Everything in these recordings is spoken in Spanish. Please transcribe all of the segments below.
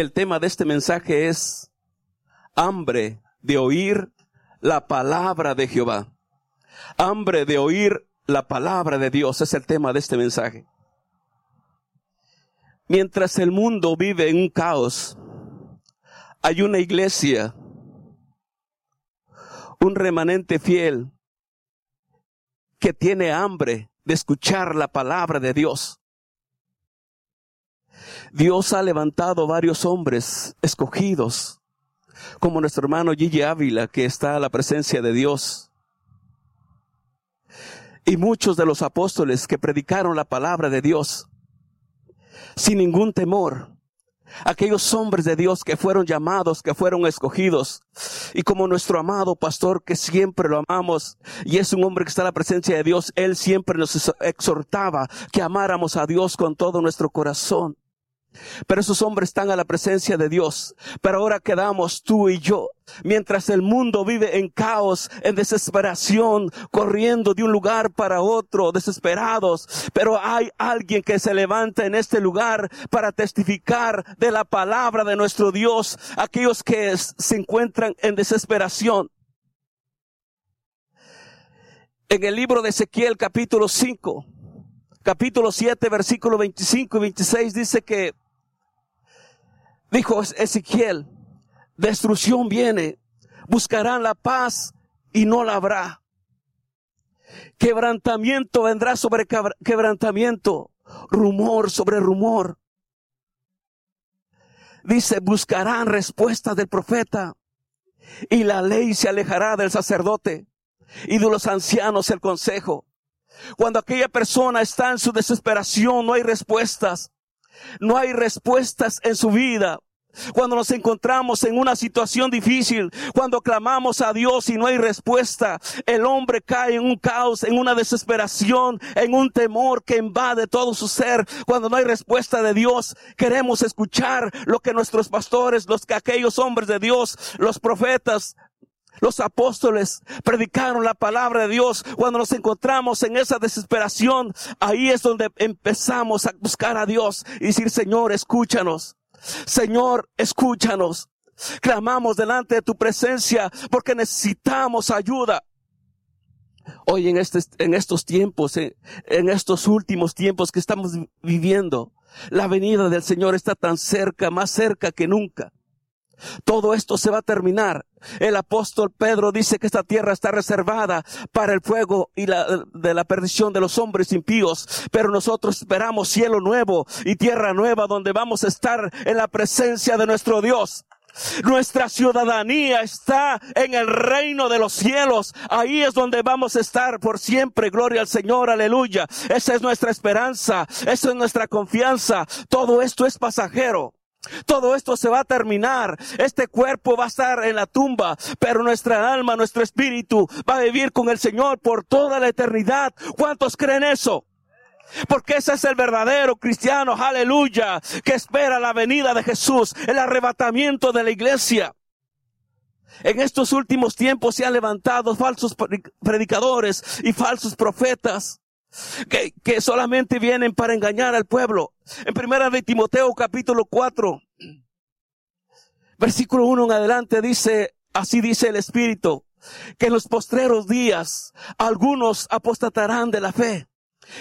El tema de este mensaje es hambre de oír la palabra de Jehová. Hambre de oír la palabra de Dios es el tema de este mensaje. Mientras el mundo vive en un caos, hay una iglesia, un remanente fiel que tiene hambre de escuchar la palabra de Dios. Dios ha levantado varios hombres escogidos, como nuestro hermano Gigi Ávila, que está a la presencia de Dios. Y muchos de los apóstoles que predicaron la palabra de Dios sin ningún temor. Aquellos hombres de Dios que fueron llamados, que fueron escogidos. Y como nuestro amado pastor que siempre lo amamos y es un hombre que está en la presencia de Dios, él siempre nos exhortaba que amáramos a Dios con todo nuestro corazón. Pero esos hombres están a la presencia de Dios. Pero ahora quedamos tú y yo. Mientras el mundo vive en caos, en desesperación, corriendo de un lugar para otro, desesperados. Pero hay alguien que se levanta en este lugar para testificar de la palabra de nuestro Dios. Aquellos que se encuentran en desesperación. En el libro de Ezequiel capítulo 5, capítulo 7, versículo 25 y 26 dice que Dijo Ezequiel, destrucción viene, buscarán la paz y no la habrá. Quebrantamiento vendrá sobre quebrantamiento, rumor sobre rumor. Dice, buscarán respuesta del profeta y la ley se alejará del sacerdote y de los ancianos el consejo. Cuando aquella persona está en su desesperación, no hay respuestas. No hay respuestas en su vida. Cuando nos encontramos en una situación difícil, cuando clamamos a Dios y no hay respuesta, el hombre cae en un caos, en una desesperación, en un temor que invade todo su ser. Cuando no hay respuesta de Dios, queremos escuchar lo que nuestros pastores, los que aquellos hombres de Dios, los profetas, los apóstoles predicaron la palabra de Dios. Cuando nos encontramos en esa desesperación, ahí es donde empezamos a buscar a Dios y decir, Señor, escúchanos. Señor, escúchanos. Clamamos delante de tu presencia porque necesitamos ayuda. Hoy en, este, en estos tiempos, en, en estos últimos tiempos que estamos viviendo, la venida del Señor está tan cerca, más cerca que nunca. Todo esto se va a terminar. El apóstol Pedro dice que esta tierra está reservada para el fuego y la, de la perdición de los hombres impíos, pero nosotros esperamos cielo nuevo y tierra nueva donde vamos a estar en la presencia de nuestro Dios. Nuestra ciudadanía está en el reino de los cielos. Ahí es donde vamos a estar por siempre. Gloria al Señor, aleluya. Esa es nuestra esperanza. Esa es nuestra confianza. Todo esto es pasajero. Todo esto se va a terminar. Este cuerpo va a estar en la tumba, pero nuestra alma, nuestro espíritu va a vivir con el Señor por toda la eternidad. ¿Cuántos creen eso? Porque ese es el verdadero cristiano, aleluya, que espera la venida de Jesús, el arrebatamiento de la iglesia. En estos últimos tiempos se han levantado falsos predicadores y falsos profetas que, que solamente vienen para engañar al pueblo. En primera de Timoteo capítulo 4, versículo 1 en adelante dice, así dice el Espíritu, que en los postreros días algunos apostatarán de la fe,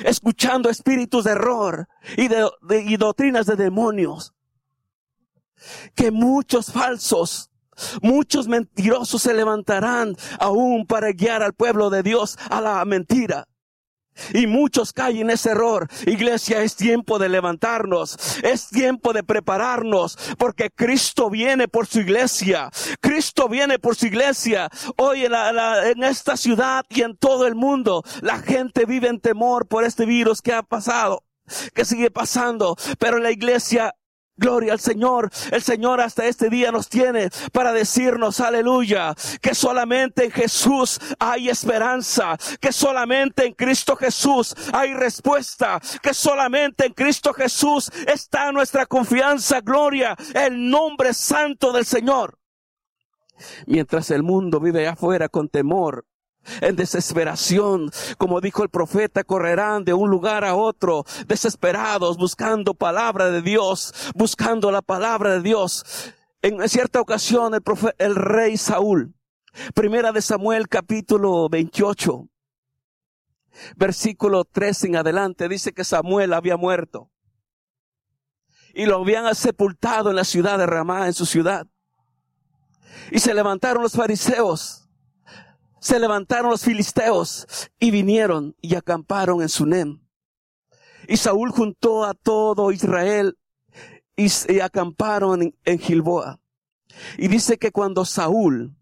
escuchando espíritus de error y, de, y doctrinas de demonios. Que muchos falsos, muchos mentirosos se levantarán aún para guiar al pueblo de Dios a la mentira. Y muchos caen en ese error. Iglesia, es tiempo de levantarnos. Es tiempo de prepararnos porque Cristo viene por su iglesia. Cristo viene por su iglesia. Hoy en, en esta ciudad y en todo el mundo, la gente vive en temor por este virus que ha pasado que sigue pasando, pero la iglesia Gloria al Señor. El Señor hasta este día nos tiene para decirnos, aleluya, que solamente en Jesús hay esperanza, que solamente en Cristo Jesús hay respuesta, que solamente en Cristo Jesús está nuestra confianza, gloria, el nombre santo del Señor. Mientras el mundo vive afuera con temor, en desesperación. Como dijo el profeta, correrán de un lugar a otro, desesperados, buscando palabra de Dios, buscando la palabra de Dios. En cierta ocasión, el, el rey Saúl, primera de Samuel capítulo 28, versículo 3 en adelante, dice que Samuel había muerto. Y lo habían sepultado en la ciudad de Ramá, en su ciudad. Y se levantaron los fariseos se levantaron los filisteos y vinieron y acamparon en Sunem. Y Saúl juntó a todo Israel y, acamparon en, Gilboa. Y dice que cuando Saúl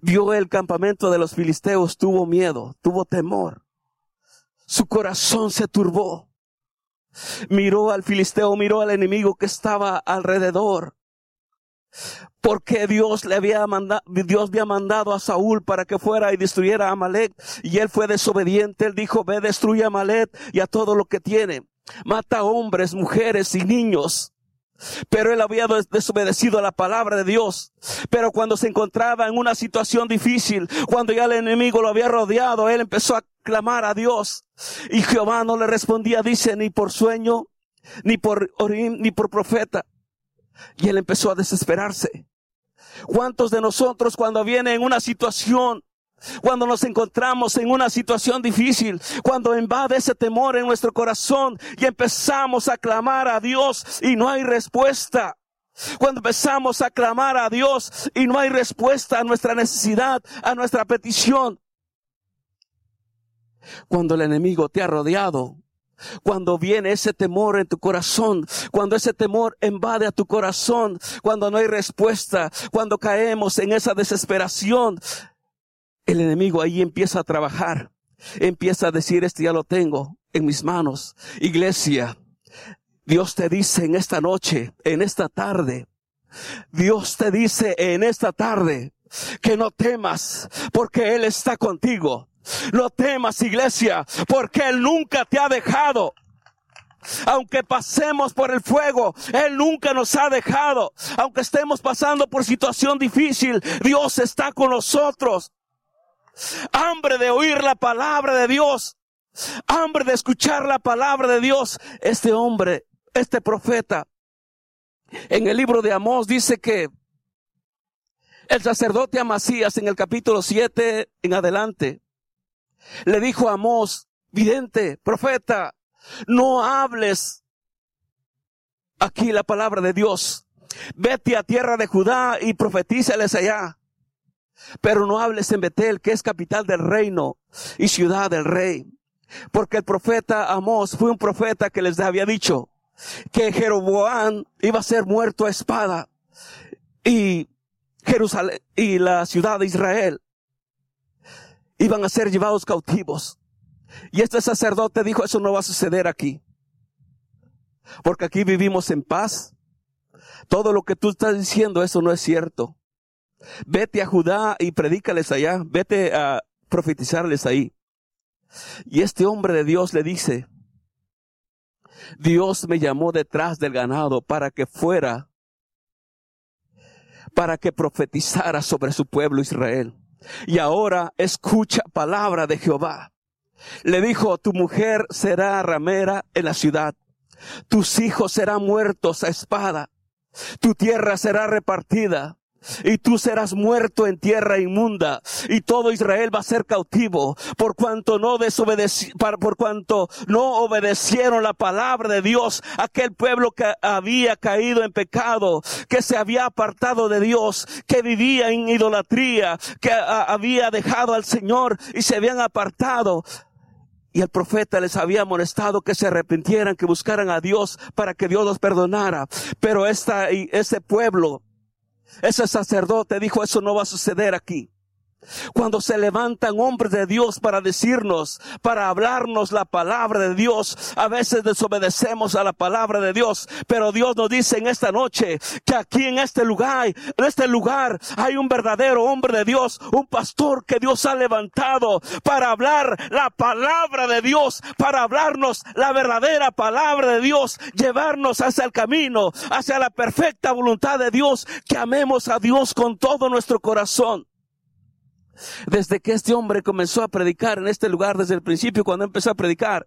vio el campamento de los filisteos, tuvo miedo, tuvo temor. Su corazón se turbó. Miró al filisteo, miró al enemigo que estaba alrededor porque Dios le había mandado, Dios había mandado a Saúl para que fuera y destruyera a Amalek, y él fue desobediente, él dijo, ve, destruye a Amalek y a todo lo que tiene. Mata hombres, mujeres y niños. Pero él había desobedecido a la palabra de Dios. Pero cuando se encontraba en una situación difícil, cuando ya el enemigo lo había rodeado, él empezó a clamar a Dios. Y Jehová no le respondía, dice, ni por sueño, ni por orim, ni por profeta. Y él empezó a desesperarse. ¿Cuántos de nosotros cuando viene en una situación cuando nos encontramos en una situación difícil, cuando invade ese temor en nuestro corazón y empezamos a clamar a Dios y no hay respuesta. Cuando empezamos a clamar a Dios y no hay respuesta a nuestra necesidad, a nuestra petición. Cuando el enemigo te ha rodeado, cuando viene ese temor en tu corazón, cuando ese temor invade a tu corazón, cuando no hay respuesta, cuando caemos en esa desesperación, el enemigo ahí empieza a trabajar, empieza a decir, este ya lo tengo en mis manos. Iglesia, Dios te dice en esta noche, en esta tarde, Dios te dice en esta tarde que no temas porque Él está contigo. No temas, iglesia, porque Él nunca te ha dejado. Aunque pasemos por el fuego, Él nunca nos ha dejado. Aunque estemos pasando por situación difícil, Dios está con nosotros. Hambre de oír la palabra de Dios. Hambre de escuchar la palabra de Dios. Este hombre, este profeta, en el libro de Amós dice que el sacerdote Amasías en el capítulo 7 en adelante le dijo a Amós, vidente, profeta, no hables aquí la palabra de Dios. Vete a tierra de Judá y profetízales allá. Pero no hables en Betel, que es capital del reino y ciudad del rey. Porque el profeta Amós fue un profeta que les había dicho que Jeroboam iba a ser muerto a espada y Jerusalén y la ciudad de Israel iban a ser llevados cautivos. Y este sacerdote dijo, eso no va a suceder aquí. Porque aquí vivimos en paz. Todo lo que tú estás diciendo, eso no es cierto. Vete a Judá y predícales allá. Vete a profetizarles ahí. Y este hombre de Dios le dice, Dios me llamó detrás del ganado para que fuera, para que profetizara sobre su pueblo Israel. Y ahora escucha palabra de Jehová. Le dijo, tu mujer será ramera en la ciudad. Tus hijos serán muertos a espada. Tu tierra será repartida y tú serás muerto en tierra inmunda y todo Israel va a ser cautivo por cuanto no por cuanto no obedecieron la palabra de Dios, aquel pueblo que había caído en pecado, que se había apartado de Dios, que vivía en idolatría, que había dejado al Señor y se habían apartado. Y el profeta les había amonestado que se arrepintieran, que buscaran a Dios para que Dios los perdonara. Pero esta, ese pueblo ese sacerdote dijo, eso no va a suceder aquí. Cuando se levantan hombres de Dios para decirnos, para hablarnos la palabra de Dios, a veces desobedecemos a la palabra de Dios, pero Dios nos dice en esta noche que aquí en este lugar, en este lugar hay un verdadero hombre de Dios, un pastor que Dios ha levantado para hablar la palabra de Dios, para hablarnos la verdadera palabra de Dios, llevarnos hacia el camino, hacia la perfecta voluntad de Dios, que amemos a Dios con todo nuestro corazón. Desde que este hombre comenzó a predicar en este lugar, desde el principio cuando empezó a predicar.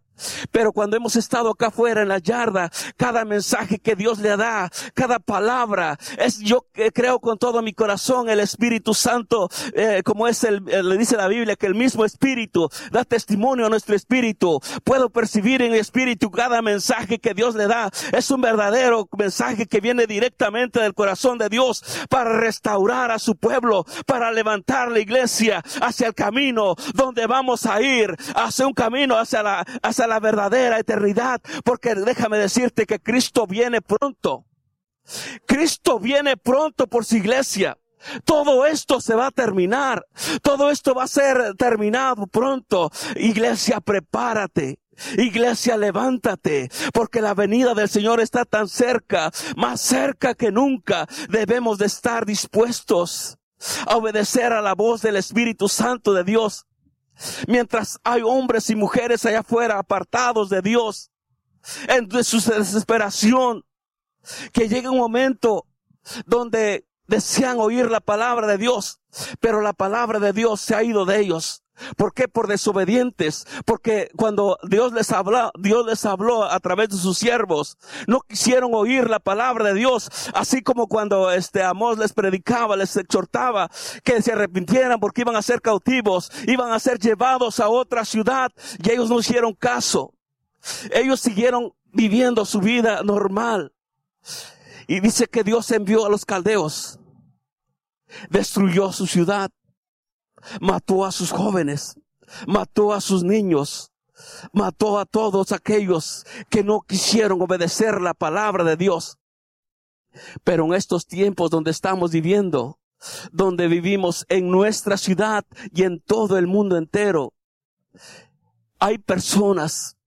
Pero cuando hemos estado acá afuera en la yarda, cada mensaje que Dios le da, cada palabra, es yo creo con todo mi corazón el Espíritu Santo, eh, como es el, eh, le dice la Biblia, que el mismo Espíritu da testimonio a nuestro Espíritu. Puedo percibir en el Espíritu cada mensaje que Dios le da. Es un verdadero mensaje que viene directamente del corazón de Dios para restaurar a su pueblo, para levantar la iglesia hacia el camino donde vamos a ir, hacia un camino hacia la, hacia la verdadera eternidad, porque déjame decirte que Cristo viene pronto. Cristo viene pronto por su iglesia. Todo esto se va a terminar. Todo esto va a ser terminado pronto. Iglesia, prepárate. Iglesia, levántate, porque la venida del Señor está tan cerca, más cerca que nunca. Debemos de estar dispuestos a obedecer a la voz del Espíritu Santo de Dios Mientras hay hombres y mujeres allá afuera apartados de Dios, en su desesperación, que llega un momento donde desean oír la palabra de Dios, pero la palabra de Dios se ha ido de ellos. ¿Por qué? Por desobedientes. Porque cuando Dios les habló, Dios les habló a través de sus siervos, no quisieron oír la palabra de Dios, así como cuando este Amós les predicaba, les exhortaba que se arrepintieran porque iban a ser cautivos, iban a ser llevados a otra ciudad y ellos no hicieron caso. Ellos siguieron viviendo su vida normal. Y dice que Dios envió a los caldeos, destruyó su ciudad mató a sus jóvenes, mató a sus niños, mató a todos aquellos que no quisieron obedecer la palabra de Dios. Pero en estos tiempos donde estamos viviendo, donde vivimos en nuestra ciudad y en todo el mundo entero, hay personas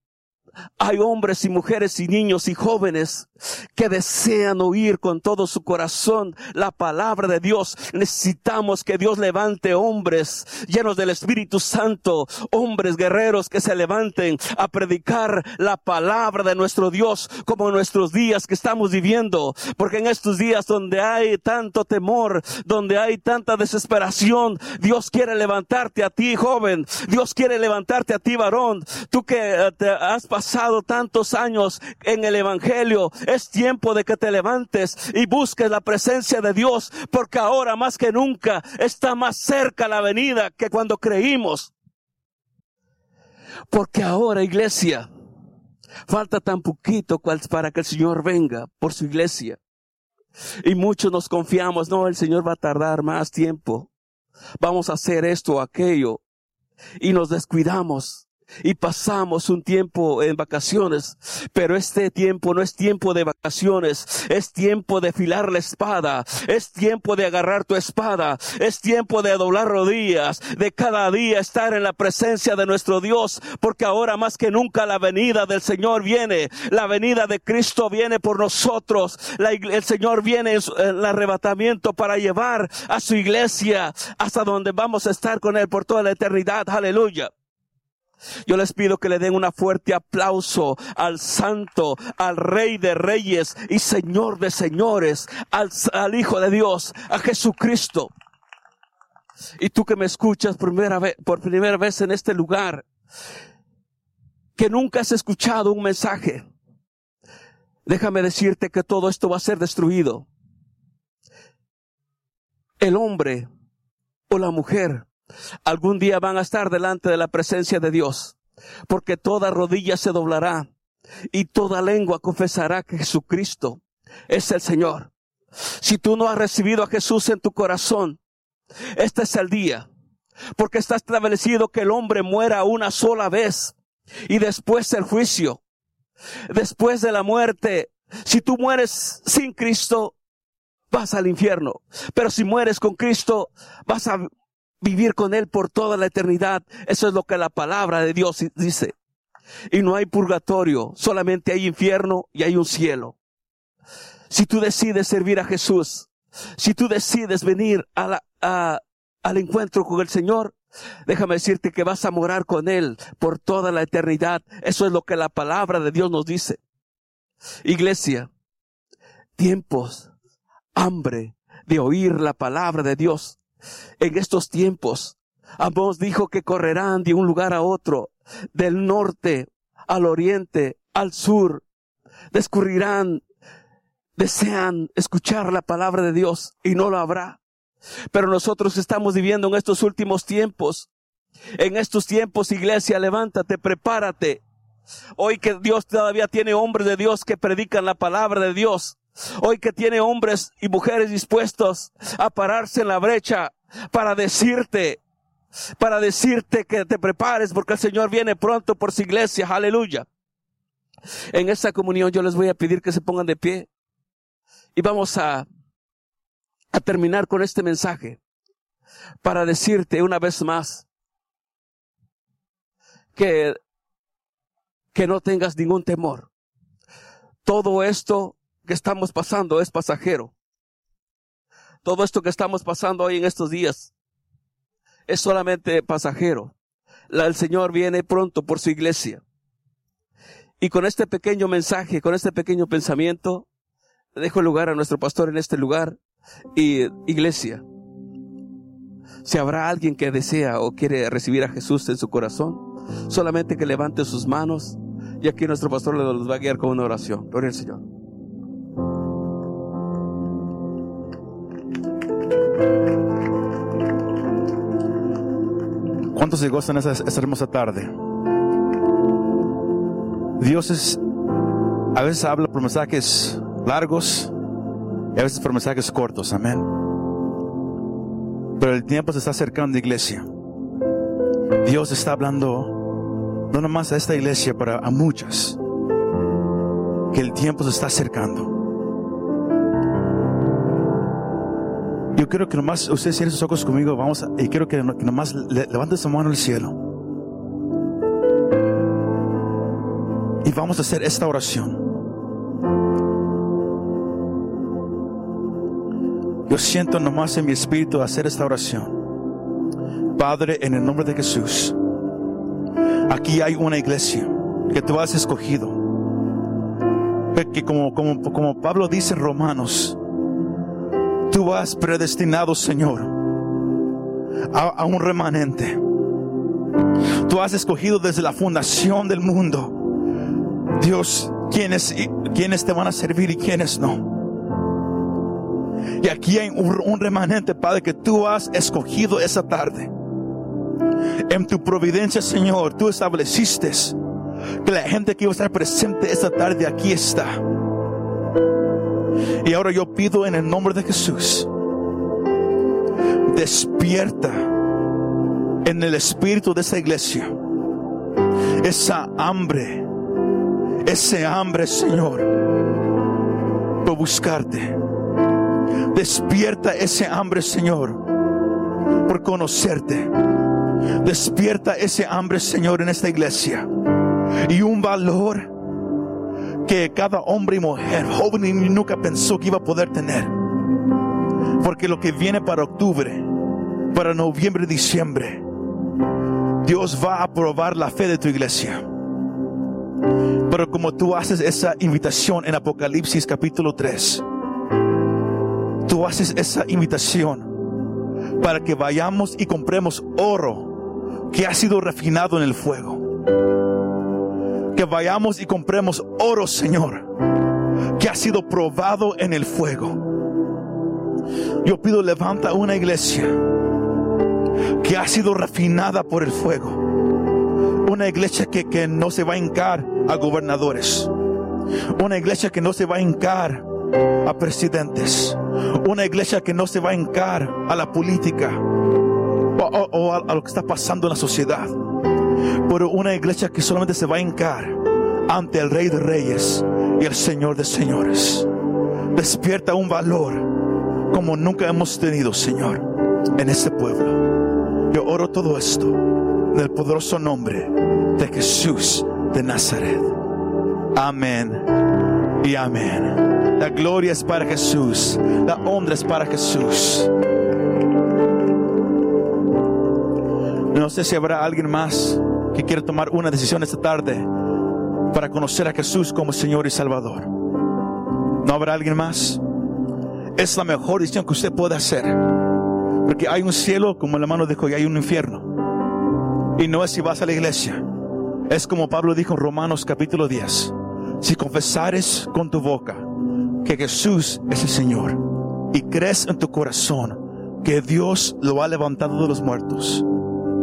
hay hombres y mujeres y niños y jóvenes que desean oír con todo su corazón la palabra de Dios. Necesitamos que Dios levante hombres llenos del Espíritu Santo, hombres guerreros que se levanten a predicar la palabra de nuestro Dios como en nuestros días que estamos viviendo. Porque en estos días donde hay tanto temor, donde hay tanta desesperación, Dios quiere levantarte a ti, joven. Dios quiere levantarte a ti, varón. Tú que eh, has pasado tantos años en el Evangelio, es tiempo de que te levantes y busques la presencia de Dios, porque ahora más que nunca está más cerca la venida que cuando creímos. Porque ahora, iglesia, falta tan poquito para que el Señor venga por su iglesia. Y muchos nos confiamos, no, el Señor va a tardar más tiempo. Vamos a hacer esto o aquello. Y nos descuidamos y pasamos un tiempo en vacaciones, pero este tiempo no es tiempo de vacaciones, es tiempo de filar la espada, es tiempo de agarrar tu espada, es tiempo de doblar rodillas, de cada día estar en la presencia de nuestro Dios, porque ahora más que nunca la venida del Señor viene, la venida de Cristo viene por nosotros, el Señor viene en el arrebatamiento para llevar a su iglesia hasta donde vamos a estar con Él por toda la eternidad, aleluya. Yo les pido que le den un fuerte aplauso al Santo, al Rey de Reyes y Señor de Señores, al, Hijo de Dios, a Jesucristo. Y tú que me escuchas primera vez, por primera vez en este lugar, que nunca has escuchado un mensaje, déjame decirte que todo esto va a ser destruido. El hombre o la mujer Algún día van a estar delante de la presencia de Dios, porque toda rodilla se doblará y toda lengua confesará que Jesucristo es el Señor. Si tú no has recibido a Jesús en tu corazón, este es el día, porque está establecido que el hombre muera una sola vez y después el juicio. Después de la muerte, si tú mueres sin Cristo, vas al infierno. Pero si mueres con Cristo, vas a vivir con Él por toda la eternidad. Eso es lo que la palabra de Dios dice. Y no hay purgatorio, solamente hay infierno y hay un cielo. Si tú decides servir a Jesús, si tú decides venir a al encuentro con el Señor, déjame decirte que vas a morar con Él por toda la eternidad. Eso es lo que la palabra de Dios nos dice. Iglesia, tiempos, hambre de oír la palabra de Dios en estos tiempos Amós dijo que correrán de un lugar a otro, del norte al oriente, al sur. Descurrirán, desean escuchar la palabra de Dios y no lo habrá. Pero nosotros estamos viviendo en estos últimos tiempos. En estos tiempos, iglesia, levántate, prepárate. Hoy que Dios todavía tiene hombres de Dios que predican la palabra de Dios. Hoy que tiene hombres y mujeres dispuestos a pararse en la brecha para decirte, para decirte que te prepares porque el Señor viene pronto por su iglesia. Aleluya. En esta comunión yo les voy a pedir que se pongan de pie y vamos a, a terminar con este mensaje para decirte una vez más que, que no tengas ningún temor. Todo esto que estamos pasando es pasajero. Todo esto que estamos pasando hoy en estos días es solamente pasajero. el Señor viene pronto por su iglesia. Y con este pequeño mensaje, con este pequeño pensamiento, dejo lugar a nuestro pastor en este lugar y iglesia. Si habrá alguien que desea o quiere recibir a Jesús en su corazón, solamente que levante sus manos y aquí nuestro pastor los va a guiar con una oración. Gloria al Señor. ¿Cuántos se gozan esa, esa hermosa tarde? Dios es, a veces habla por mensajes largos y a veces por mensajes cortos, amén. Pero el tiempo se está acercando, iglesia. Dios está hablando no nomás a esta iglesia, para a muchas. Que el tiempo se está acercando. Yo quiero que nomás ustedes cierren sus ojos conmigo, vamos, y quiero que, nomás levante su mano al cielo. Y vamos a hacer esta oración. Yo siento nomás en mi espíritu hacer esta oración. Padre, en el nombre de Jesús, aquí hay una iglesia que tú has escogido. Que como, como, como Pablo dice en Romanos, tú has predestinado, Señor, a, un remanente. Tú has escogido desde la fundación del mundo, Dios, quiénes te van a servir y quiénes no. Y aquí hay un, remanente, Padre, que tú has escogido esa tarde. En tu providencia, Señor, tú estableciste que la gente que iba a estar presente esta tarde aquí está. Y ahora yo pido en el nombre de Jesús, despierta en el espíritu de esa iglesia esa hambre, ese hambre, Señor, por buscarte. Despierta ese hambre, Señor, por conocerte. Despierta ese hambre, Señor, en esta iglesia. Y un valor que cada hombre y mujer, joven nunca pensó que iba a poder tener. Porque lo que viene para octubre, para noviembre, diciembre, Dios va a probar la fe de tu iglesia. Pero como tú haces esa invitación en Apocalipsis capítulo 3, tú haces esa invitación para que vayamos y compremos oro que ha sido refinado en el fuego que vayamos y compremos oro, Señor, que ha sido probado en el fuego. Yo pido, levanta una iglesia que ha sido refinada por el fuego. Una iglesia que, que no se va a hincar a gobernadores. Una iglesia que no se va a hincar a presidentes. Una iglesia que no se va a hincar a la política o, a, lo que está pasando en la sociedad pero una iglesia que solamente se va a hincar ante el Rey de Reyes y el Señor de Señores. Despierta un valor como nunca hemos tenido, Señor, en este pueblo. Yo oro todo esto en el poderoso nombre de Jesús de Nazaret. Amén y amén. La gloria es para Jesús, la honra es para Jesús. No sé si habrá alguien más que quiere tomar una decisión esta tarde para conocer a Jesús como Señor y Salvador. ¿No habrá alguien más? Es la mejor decisión que usted puede hacer. Porque hay un cielo, como el hermano dijo, y hay un infierno. Y no es si vas a la iglesia. Es como Pablo dijo en Romanos capítulo 10. Si confesares con tu boca que Jesús es el Señor y crees en tu corazón que Dios lo ha levantado de los muertos,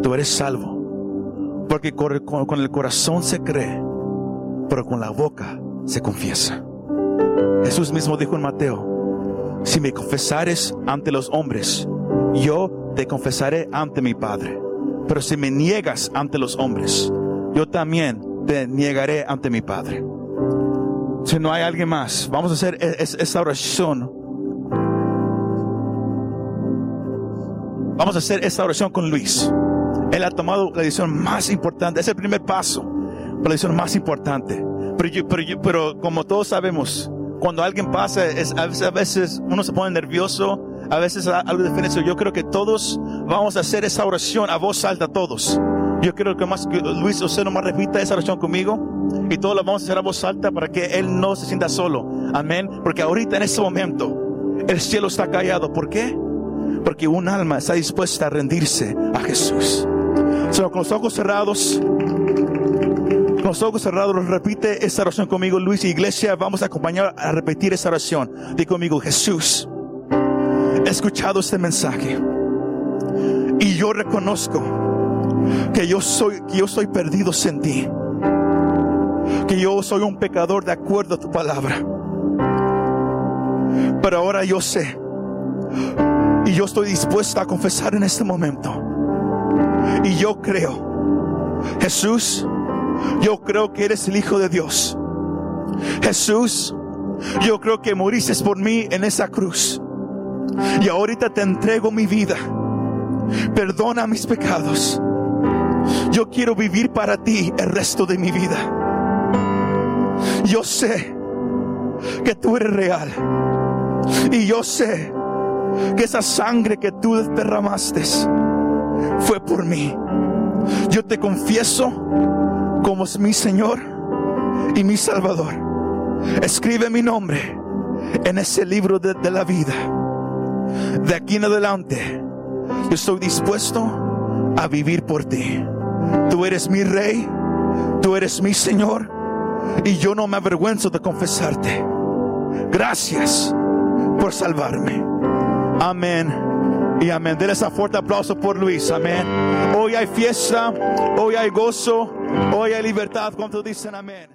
tú eres salvo. Porque con el corazón se cree, pero con la boca se confiesa. Jesús mismo dijo en Mateo, si me confesares ante los hombres, yo te confesaré ante mi Padre. Pero si me niegas ante los hombres, yo también te niegaré ante mi Padre. Si no hay alguien más, vamos a hacer e-, esta oración. Vamos a hacer esta oración con Luis. Él ha tomado la decisión más importante. Es el primer paso, la decisión más importante. Pero, pero, pero como todos sabemos, cuando alguien pasa, es, a, veces, a veces uno se pone nervioso, a veces algo diferente. Yo creo que todos vamos a hacer esa oración a voz alta, todos. Yo creo que más que Luis, usted nomás repita esa oración conmigo. Y todos lo vamos a hacer a voz alta para que Él no se sienta solo. Amén. Porque ahorita en este momento el cielo está callado. ¿Por qué? Porque un alma está dispuesta a rendirse a Jesús. Solo con los ojos cerrados. Con los ojos cerrados, repite esta oración conmigo, Luis. Iglesia, vamos a acompañar a repetir esta oración. Di conmigo, Jesús, he escuchado este mensaje. Y yo reconozco que yo soy, que yo soy perdido sin ti que yo soy un pecador de acuerdo a tu palabra. Pero ahora yo sé y yo estoy dispuesta a confesar en este momento. Y yo creo, Jesús, yo creo que eres el Hijo de Dios. Jesús, yo creo que moriste por mí en esa cruz. Y ahorita te entrego mi vida. Perdona mis pecados. Yo quiero vivir para ti el resto de mi vida. Yo sé que tú eres real. Y yo sé que esa sangre que tú derramaste fue por mí. Yo te confieso como mi Señor y mi Salvador. Escribe mi nombre en ese libro de, de la vida. De aquí en adelante, yo estoy dispuesto a vivir por ti. Tú eres mi rey, tú eres mi Señor y yo no me avergüenzo de confesarte. Gracias por salvarme. Amén. Y amén. Denle ese fuerte aplauso por Luis. Amén. Hoy hay fiesta, hoy hay gozo, hoy hay libertad. Cuando dicen amén.